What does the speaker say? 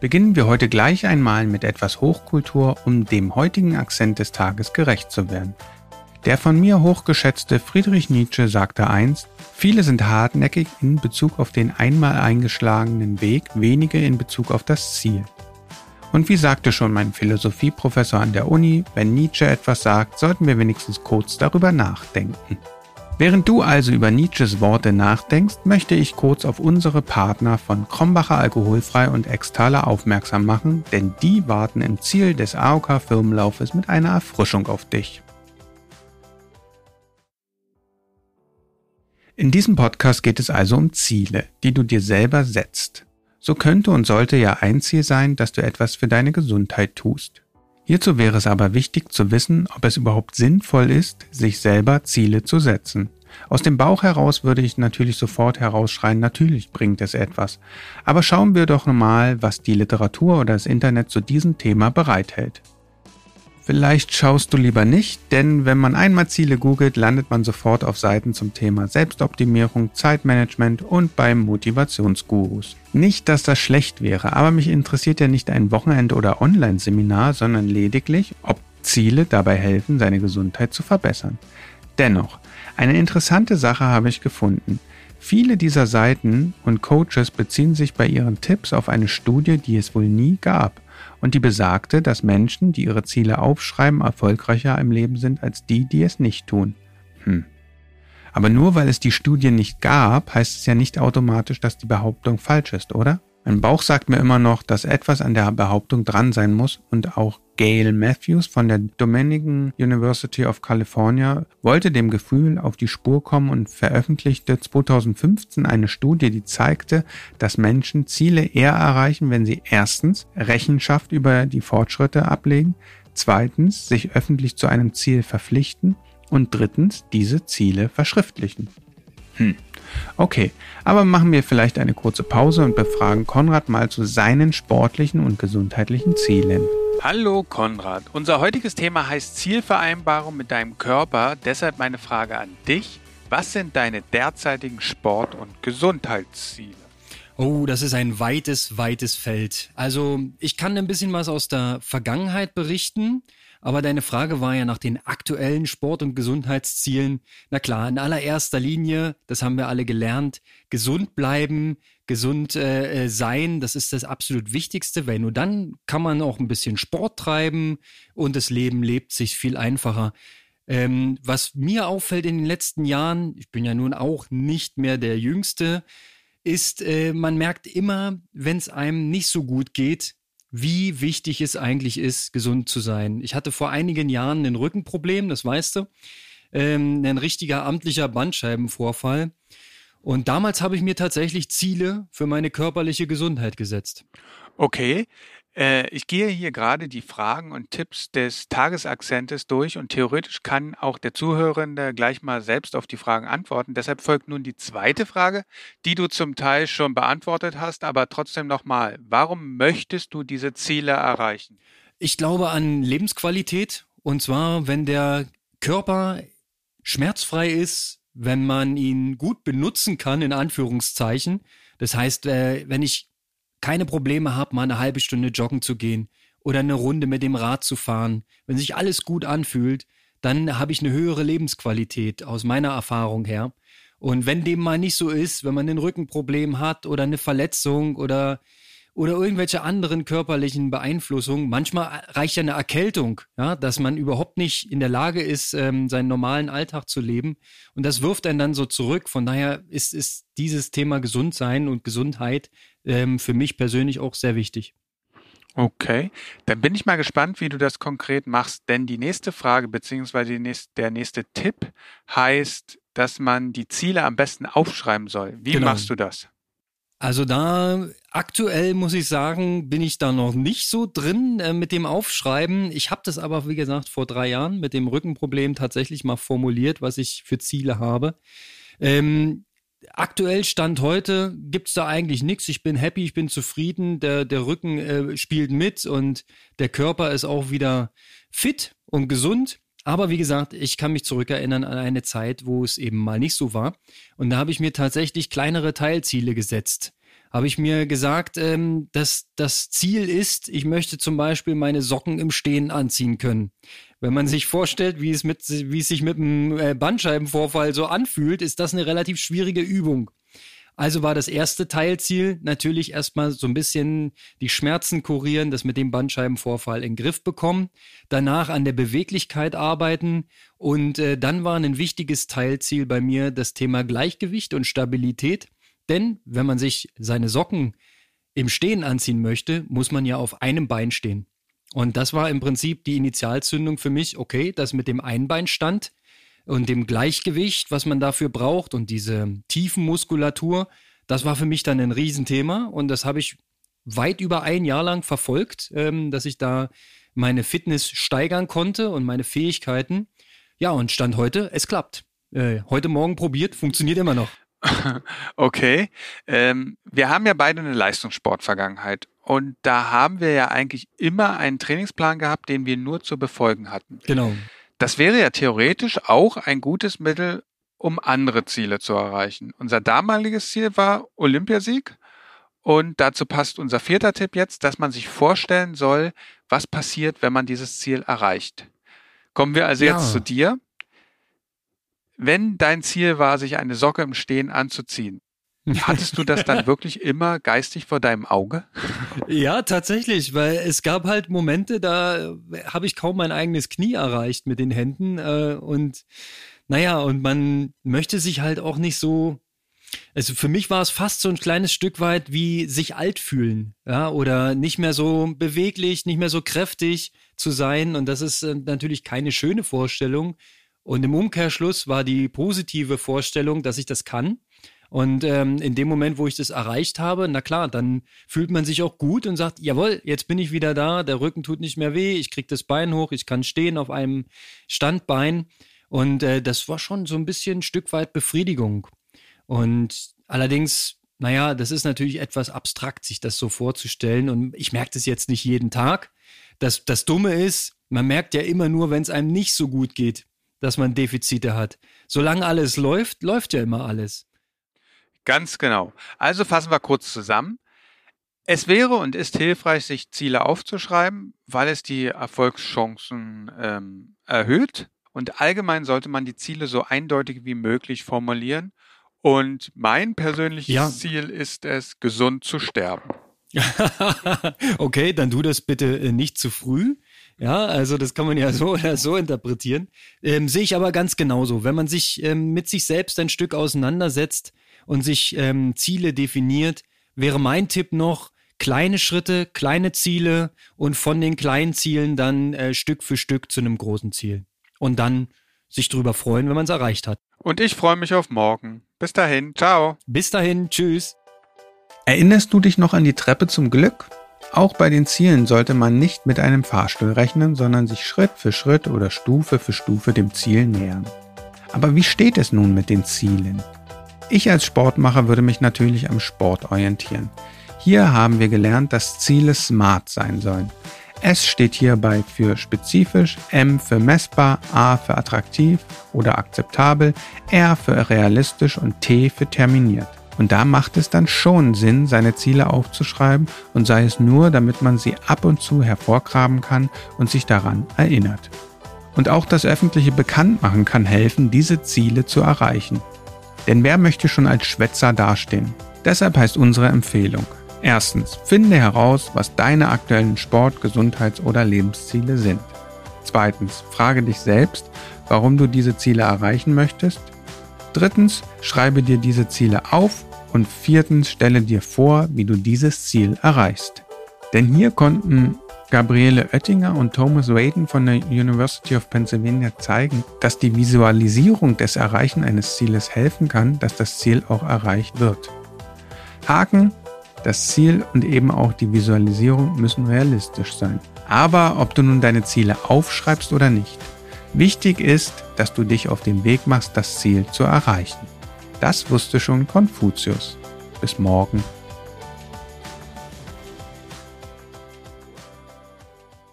beginnen wir heute gleich einmal mit etwas Hochkultur, um dem heutigen Akzent des Tages gerecht zu werden. Der von mir hochgeschätzte Friedrich Nietzsche sagte einst, viele sind hartnäckig in Bezug auf den einmal eingeschlagenen Weg, wenige in Bezug auf das Ziel. Und wie sagte schon mein Philosophieprofessor an der Uni, wenn Nietzsche etwas sagt, sollten wir wenigstens kurz darüber nachdenken. Während du also über Nietzsches Worte nachdenkst, möchte ich kurz auf unsere Partner von Krombacher Alkoholfrei und Extaler aufmerksam machen, denn die warten im Ziel des AOK Firmenlaufes mit einer Erfrischung auf dich. In diesem Podcast geht es also um Ziele, die du dir selber setzt. So könnte und sollte ja ein Ziel sein, dass du etwas für deine Gesundheit tust. Hierzu wäre es aber wichtig zu wissen, ob es überhaupt sinnvoll ist, sich selber Ziele zu setzen. Aus dem Bauch heraus würde ich natürlich sofort herausschreien, natürlich bringt es etwas. Aber schauen wir doch mal, was die Literatur oder das Internet zu diesem Thema bereithält. Vielleicht schaust du lieber nicht, denn wenn man einmal Ziele googelt, landet man sofort auf Seiten zum Thema Selbstoptimierung, Zeitmanagement und beim Motivationsgurus. Nicht, dass das schlecht wäre, aber mich interessiert ja nicht ein Wochenende- oder Online-Seminar, sondern lediglich, ob Ziele dabei helfen, seine Gesundheit zu verbessern. Dennoch, eine interessante Sache habe ich gefunden. Viele dieser Seiten und Coaches beziehen sich bei ihren Tipps auf eine Studie, die es wohl nie gab und die besagte, dass Menschen, die ihre Ziele aufschreiben, erfolgreicher im Leben sind als die, die es nicht tun. Hm. Aber nur weil es die Studie nicht gab, heißt es ja nicht automatisch, dass die Behauptung falsch ist, oder? Mein Bauch sagt mir immer noch, dass etwas an der Behauptung dran sein muss und auch Gail Matthews von der Dominican University of California wollte dem Gefühl auf die Spur kommen und veröffentlichte 2015 eine Studie, die zeigte, dass Menschen Ziele eher erreichen, wenn sie erstens Rechenschaft über die Fortschritte ablegen, zweitens sich öffentlich zu einem Ziel verpflichten und drittens diese Ziele verschriftlichen. Hm. Okay, aber machen wir vielleicht eine kurze Pause und befragen Konrad mal zu seinen sportlichen und gesundheitlichen Zielen. Hallo Konrad, unser heutiges Thema heißt Zielvereinbarung mit deinem Körper. Deshalb meine Frage an dich. Was sind deine derzeitigen Sport- und Gesundheitsziele? Oh, das ist ein weites, weites Feld. Also ich kann ein bisschen was aus der Vergangenheit berichten. Aber deine Frage war ja nach den aktuellen Sport- und Gesundheitszielen. Na klar, in allererster Linie, das haben wir alle gelernt, gesund bleiben, gesund äh, äh, sein, das ist das absolut Wichtigste, weil nur dann kann man auch ein bisschen Sport treiben und das Leben lebt sich viel einfacher. Ähm, was mir auffällt in den letzten Jahren, ich bin ja nun auch nicht mehr der Jüngste, ist, äh, man merkt immer, wenn es einem nicht so gut geht, wie wichtig es eigentlich ist, gesund zu sein. Ich hatte vor einigen Jahren ein Rückenproblem, das weißt du, ähm, ein richtiger amtlicher Bandscheibenvorfall. Und damals habe ich mir tatsächlich Ziele für meine körperliche Gesundheit gesetzt. Okay, ich gehe hier gerade die Fragen und Tipps des Tagesakzentes durch und theoretisch kann auch der Zuhörende gleich mal selbst auf die Fragen antworten. Deshalb folgt nun die zweite Frage, die du zum Teil schon beantwortet hast, aber trotzdem nochmal. Warum möchtest du diese Ziele erreichen? Ich glaube an Lebensqualität und zwar, wenn der Körper schmerzfrei ist, wenn man ihn gut benutzen kann, in Anführungszeichen. Das heißt, äh, wenn ich keine Probleme habe, mal eine halbe Stunde joggen zu gehen oder eine Runde mit dem Rad zu fahren, wenn sich alles gut anfühlt, dann habe ich eine höhere Lebensqualität aus meiner Erfahrung her. Und wenn dem mal nicht so ist, wenn man ein Rückenproblem hat oder eine Verletzung oder oder irgendwelche anderen körperlichen Beeinflussungen. Manchmal reicht ja eine Erkältung, ja, dass man überhaupt nicht in der Lage ist, ähm, seinen normalen Alltag zu leben. Und das wirft einen dann so zurück. Von daher ist, ist dieses Thema Gesundsein und Gesundheit ähm, für mich persönlich auch sehr wichtig. Okay, dann bin ich mal gespannt, wie du das konkret machst, denn die nächste Frage beziehungsweise der nächste Tipp heißt, dass man die Ziele am besten aufschreiben soll. Wie genau. machst du das? Also da aktuell muss ich sagen, bin ich da noch nicht so drin äh, mit dem Aufschreiben. Ich habe das aber, wie gesagt, vor drei Jahren mit dem Rückenproblem tatsächlich mal formuliert, was ich für Ziele habe. Ähm, aktuell Stand heute gibt's da eigentlich nichts. Ich bin happy, ich bin zufrieden. Der, der Rücken äh, spielt mit und der Körper ist auch wieder fit und gesund. Aber wie gesagt, ich kann mich zurückerinnern an eine Zeit, wo es eben mal nicht so war. Und da habe ich mir tatsächlich kleinere Teilziele gesetzt. habe ich mir gesagt, ähm, dass das Ziel ist, ich möchte zum Beispiel meine Socken im Stehen anziehen können. Wenn man sich vorstellt, wie es, mit, wie es sich mit einem äh, Bandscheibenvorfall so anfühlt, ist das eine relativ schwierige Übung. Also war das erste Teilziel natürlich erstmal so ein bisschen die Schmerzen kurieren, das mit dem Bandscheibenvorfall in den Griff bekommen, danach an der Beweglichkeit arbeiten und äh, dann war ein wichtiges Teilziel bei mir das Thema Gleichgewicht und Stabilität. Denn wenn man sich seine Socken im Stehen anziehen möchte, muss man ja auf einem Bein stehen. Und das war im Prinzip die Initialzündung für mich, okay, das mit dem Einbeinstand und dem Gleichgewicht, was man dafür braucht und diese tiefen Muskulatur, das war für mich dann ein Riesenthema und das habe ich weit über ein Jahr lang verfolgt, ähm, dass ich da meine Fitness steigern konnte und meine Fähigkeiten. Ja, und Stand heute, es klappt. Äh, heute Morgen probiert, funktioniert immer noch. Okay. Ähm, wir haben ja beide eine Leistungssportvergangenheit. Und da haben wir ja eigentlich immer einen Trainingsplan gehabt, den wir nur zu befolgen hatten. Genau. Das wäre ja theoretisch auch ein gutes Mittel, um andere Ziele zu erreichen. Unser damaliges Ziel war Olympiasieg. Und dazu passt unser vierter Tipp jetzt, dass man sich vorstellen soll, was passiert, wenn man dieses Ziel erreicht. Kommen wir also ja. jetzt zu dir. Wenn dein Ziel war, sich eine Socke im Stehen anzuziehen, Hattest du das dann wirklich immer geistig vor deinem Auge? Ja, tatsächlich, weil es gab halt Momente, da habe ich kaum mein eigenes Knie erreicht mit den Händen äh, und naja, und man möchte sich halt auch nicht so also für mich war es fast so ein kleines Stück weit wie sich alt fühlen, ja, oder nicht mehr so beweglich, nicht mehr so kräftig zu sein. Und das ist äh, natürlich keine schöne Vorstellung. Und im Umkehrschluss war die positive Vorstellung, dass ich das kann. Und ähm, in dem Moment, wo ich das erreicht habe, na klar, dann fühlt man sich auch gut und sagt, jawohl, jetzt bin ich wieder da, der Rücken tut nicht mehr weh, ich krieg das Bein hoch, ich kann stehen auf einem Standbein. Und äh, das war schon so ein bisschen ein Stück weit Befriedigung. Und allerdings, naja, das ist natürlich etwas abstrakt, sich das so vorzustellen. Und ich merke das jetzt nicht jeden Tag. Das, das Dumme ist, man merkt ja immer nur, wenn es einem nicht so gut geht, dass man Defizite hat. Solange alles läuft, läuft ja immer alles. Ganz genau. Also fassen wir kurz zusammen. Es wäre und ist hilfreich, sich Ziele aufzuschreiben, weil es die Erfolgschancen ähm, erhöht. Und allgemein sollte man die Ziele so eindeutig wie möglich formulieren. Und mein persönliches ja. Ziel ist es, gesund zu sterben. okay, dann tu das bitte äh, nicht zu früh. Ja, also das kann man ja so oder so interpretieren. Ähm, sehe ich aber ganz genauso. Wenn man sich ähm, mit sich selbst ein Stück auseinandersetzt, und sich ähm, Ziele definiert, wäre mein Tipp noch, kleine Schritte, kleine Ziele und von den kleinen Zielen dann äh, Stück für Stück zu einem großen Ziel. Und dann sich drüber freuen, wenn man es erreicht hat. Und ich freue mich auf morgen. Bis dahin, ciao. Bis dahin, tschüss. Erinnerst du dich noch an die Treppe zum Glück? Auch bei den Zielen sollte man nicht mit einem Fahrstuhl rechnen, sondern sich Schritt für Schritt oder Stufe für Stufe dem Ziel nähern. Aber wie steht es nun mit den Zielen? Ich als Sportmacher würde mich natürlich am Sport orientieren. Hier haben wir gelernt, dass Ziele smart sein sollen. S steht hierbei für spezifisch, M für messbar, A für attraktiv oder akzeptabel, R für realistisch und T für terminiert. Und da macht es dann schon Sinn, seine Ziele aufzuschreiben und sei es nur, damit man sie ab und zu hervorgraben kann und sich daran erinnert. Und auch das öffentliche Bekanntmachen kann helfen, diese Ziele zu erreichen. Denn wer möchte schon als Schwätzer dastehen? Deshalb heißt unsere Empfehlung. Erstens, finde heraus, was deine aktuellen Sport-, Gesundheits- oder Lebensziele sind. Zweitens, frage dich selbst, warum du diese Ziele erreichen möchtest. Drittens, schreibe dir diese Ziele auf. Und viertens, stelle dir vor, wie du dieses Ziel erreichst. Denn hier konnten Gabriele Oettinger und Thomas Waden von der University of Pennsylvania zeigen, dass die Visualisierung des Erreichen eines Zieles helfen kann, dass das Ziel auch erreicht wird. Haken, das Ziel und eben auch die Visualisierung müssen realistisch sein. Aber ob du nun deine Ziele aufschreibst oder nicht, wichtig ist, dass du dich auf den Weg machst, das Ziel zu erreichen. Das wusste schon Konfuzius. Bis morgen.